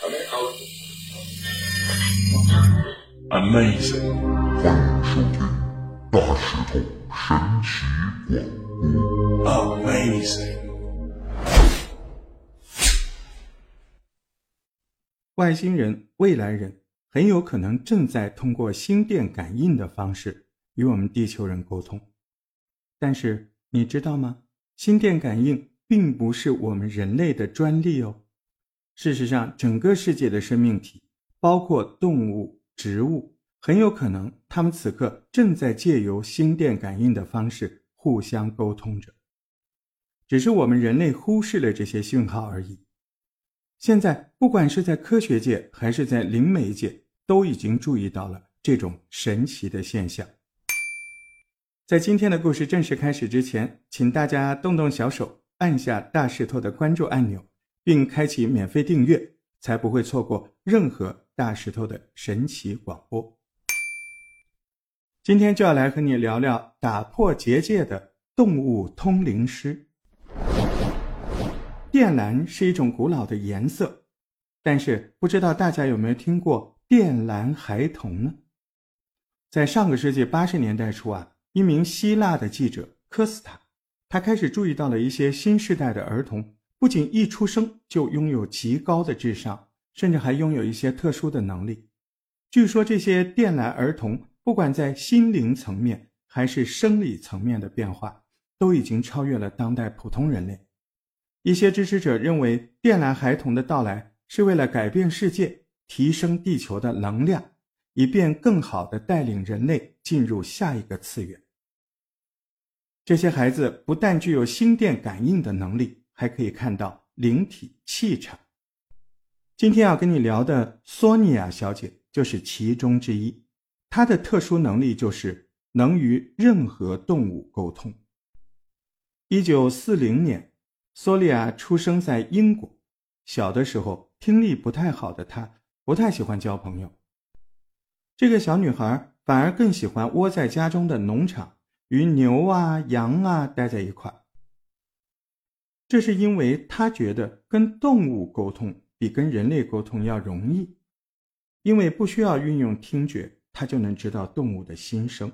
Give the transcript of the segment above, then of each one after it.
Amazing，欢迎收听大石头神奇广播。amazing，外星人、未来人很有可能正在通过心电感应的方式与我们地球人沟通。但是你知道吗？心电感应并不是我们人类的专利哦。事实上，整个世界的生命体，包括动物、植物，很有可能它们此刻正在借由心电感应的方式互相沟通着，只是我们人类忽视了这些讯号而已。现在，不管是在科学界还是在灵媒界，都已经注意到了这种神奇的现象。在今天的故事正式开始之前，请大家动动小手，按下大石头的关注按钮，并开启免费订阅，才不会错过任何大石头的神奇广播。今天就要来和你聊聊打破结界的动物通灵师。靛蓝是一种古老的颜色，但是不知道大家有没有听过靛蓝孩童呢？在上个世纪八十年代初啊，一名希腊的记者科斯塔，他开始注意到了一些新时代的儿童，不仅一出生就拥有极高的智商，甚至还拥有一些特殊的能力。据说这些电缆儿童，不管在心灵层面还是生理层面的变化，都已经超越了当代普通人类。一些支持者认为，电缆孩童的到来是为了改变世界，提升地球的能量，以便更好地带领人类进入下一个次元。这些孩子不但具有心电感应的能力，还可以看到灵体气场。今天要跟你聊的索尼娅小姐就是其中之一。她的特殊能力就是能与任何动物沟通。一九四零年。索利亚出生在英国，小的时候听力不太好的她不太喜欢交朋友。这个小女孩反而更喜欢窝在家中的农场，与牛啊、羊啊待在一块。这是因为他觉得跟动物沟通比跟人类沟通要容易，因为不需要运用听觉，他就能知道动物的心声。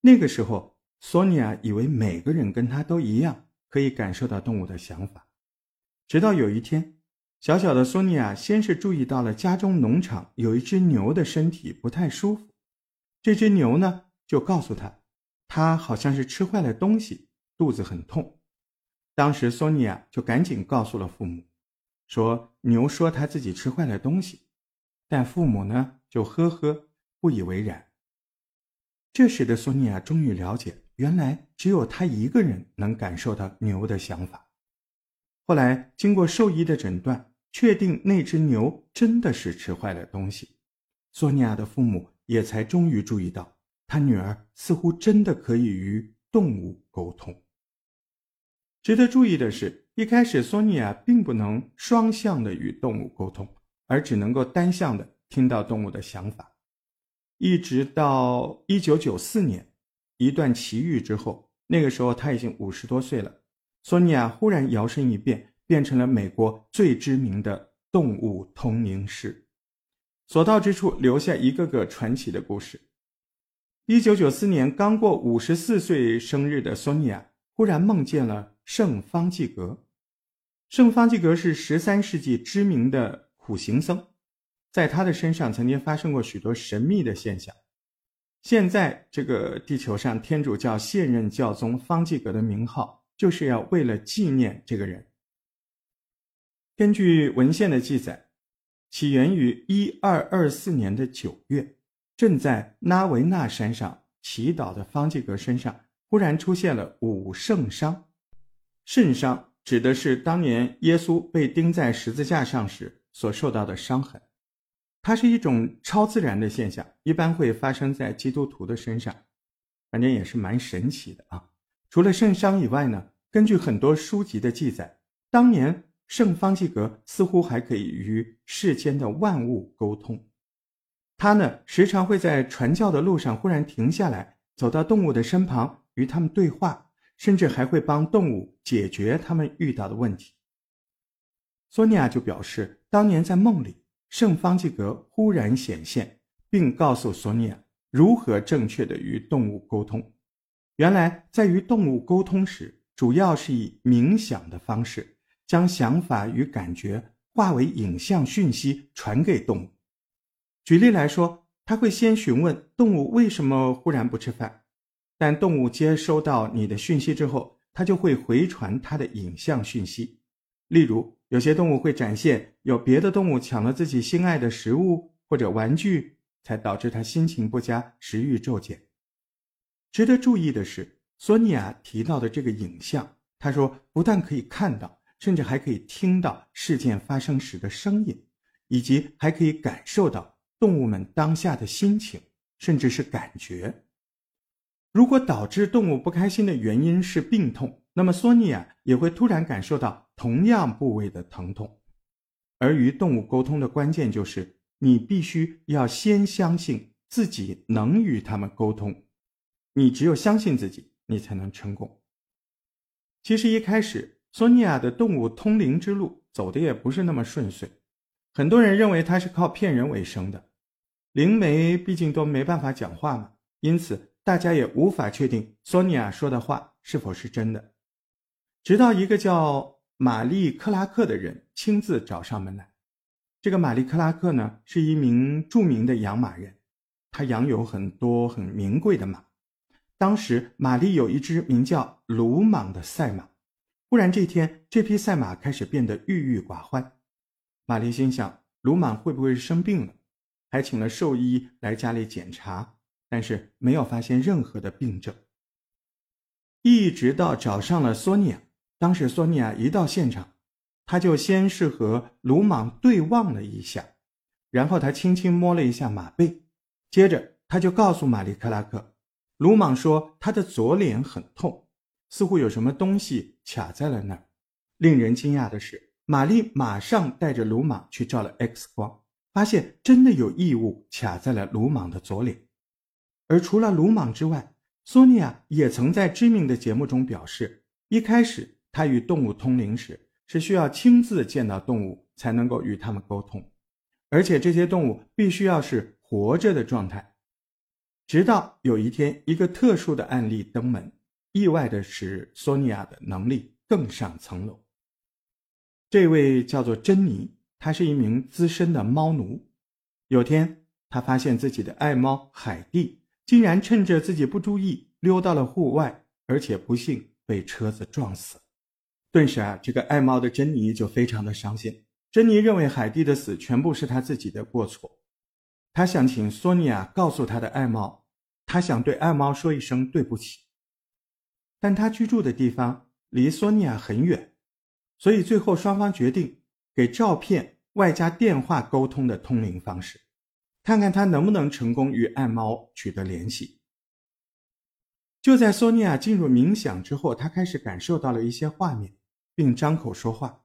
那个时候，索尼娅以为每个人跟她都一样。可以感受到动物的想法，直到有一天，小小的索尼娅先是注意到了家中农场有一只牛的身体不太舒服，这只牛呢就告诉她，它好像是吃坏了东西，肚子很痛。当时索尼娅就赶紧告诉了父母，说牛说它自己吃坏了东西，但父母呢就呵呵不以为然。这时的索尼娅终于了解。原来只有他一个人能感受到牛的想法。后来经过兽医的诊断，确定那只牛真的是吃坏了东西。索尼娅的父母也才终于注意到，他女儿似乎真的可以与动物沟通。值得注意的是，一开始索尼娅并不能双向的与动物沟通，而只能够单向的听到动物的想法。一直到一九九四年。一段奇遇之后，那个时候他已经五十多岁了。索尼娅忽然摇身一变，变成了美国最知名的动物通灵师，所到之处留下一个个传奇的故事。一九九四年，刚过五十四岁生日的索尼娅忽然梦见了圣方济各。圣方济各是十三世纪知名的苦行僧，在他的身上曾经发生过许多神秘的现象。现在这个地球上，天主教现任教宗方济各的名号，就是要为了纪念这个人。根据文献的记载，起源于一二二四年的九月，正在拉维纳山上祈祷的方济各身上忽然出现了五圣伤。肾伤指的是当年耶稣被钉在十字架上时所受到的伤痕。它是一种超自然的现象，一般会发生在基督徒的身上，反正也是蛮神奇的啊。除了圣伤以外呢，根据很多书籍的记载，当年圣方济各似乎还可以与世间的万物沟通。他呢，时常会在传教的路上忽然停下来，走到动物的身旁与他们对话，甚至还会帮动物解决他们遇到的问题。索尼娅就表示。当年在梦里，圣方济各忽然显现，并告诉索尼娅如何正确的与动物沟通。原来，在与动物沟通时，主要是以冥想的方式，将想法与感觉化为影像讯息传给动物。举例来说，他会先询问动物为什么忽然不吃饭，但动物接收到你的讯息之后，它就会回传它的影像讯息。例如，有些动物会展现有别的动物抢了自己心爱的食物或者玩具，才导致它心情不佳、食欲骤减。值得注意的是，索尼娅提到的这个影像，她说不但可以看到，甚至还可以听到事件发生时的声音，以及还可以感受到。动物们当下的心情，甚至是感觉。如果导致动物不开心的原因是病痛，那么索尼娅也会突然感受到同样部位的疼痛。而与动物沟通的关键就是，你必须要先相信自己能与他们沟通。你只有相信自己，你才能成功。其实一开始，索尼娅的动物通灵之路走的也不是那么顺遂，很多人认为她是靠骗人为生的。灵媒毕竟都没办法讲话嘛，因此大家也无法确定索尼娅说的话是否是真的。直到一个叫玛丽克拉克的人亲自找上门来。这个玛丽克拉克呢，是一名著名的养马人，他养有很多很名贵的马。当时玛丽有一只名叫鲁莽的赛马，忽然这天，这匹赛马开始变得郁郁寡欢。玛丽心想，鲁莽会不会是生病了？还请了兽医来家里检查，但是没有发现任何的病症。一直到找上了索尼娅，当时索尼娅一到现场，他就先是和鲁莽对望了一下，然后他轻轻摸了一下马背，接着他就告诉玛丽克拉克，鲁莽说他的左脸很痛，似乎有什么东西卡在了那儿。令人惊讶的是，玛丽马上带着鲁莽去照了 X 光。发现真的有异物卡在了鲁莽的左脸，而除了鲁莽之外，索尼娅也曾在知名的节目中表示，一开始她与动物通灵时是需要亲自见到动物才能够与他们沟通，而且这些动物必须要是活着的状态。直到有一天，一个特殊的案例登门，意外的使索尼娅的能力更上层楼。这位叫做珍妮。她是一名资深的猫奴。有天，她发现自己的爱猫海蒂竟然趁着自己不注意溜到了户外，而且不幸被车子撞死。顿时啊，这个爱猫的珍妮就非常的伤心。珍妮认为海蒂的死全部是他自己的过错。他想请索尼娅告诉他的爱猫，他想对爱猫说一声对不起。但他居住的地方离索尼娅很远，所以最后双方决定。给照片外加电话沟通的通灵方式，看看他能不能成功与爱猫取得联系。就在索尼娅进入冥想之后，他开始感受到了一些画面，并张口说话。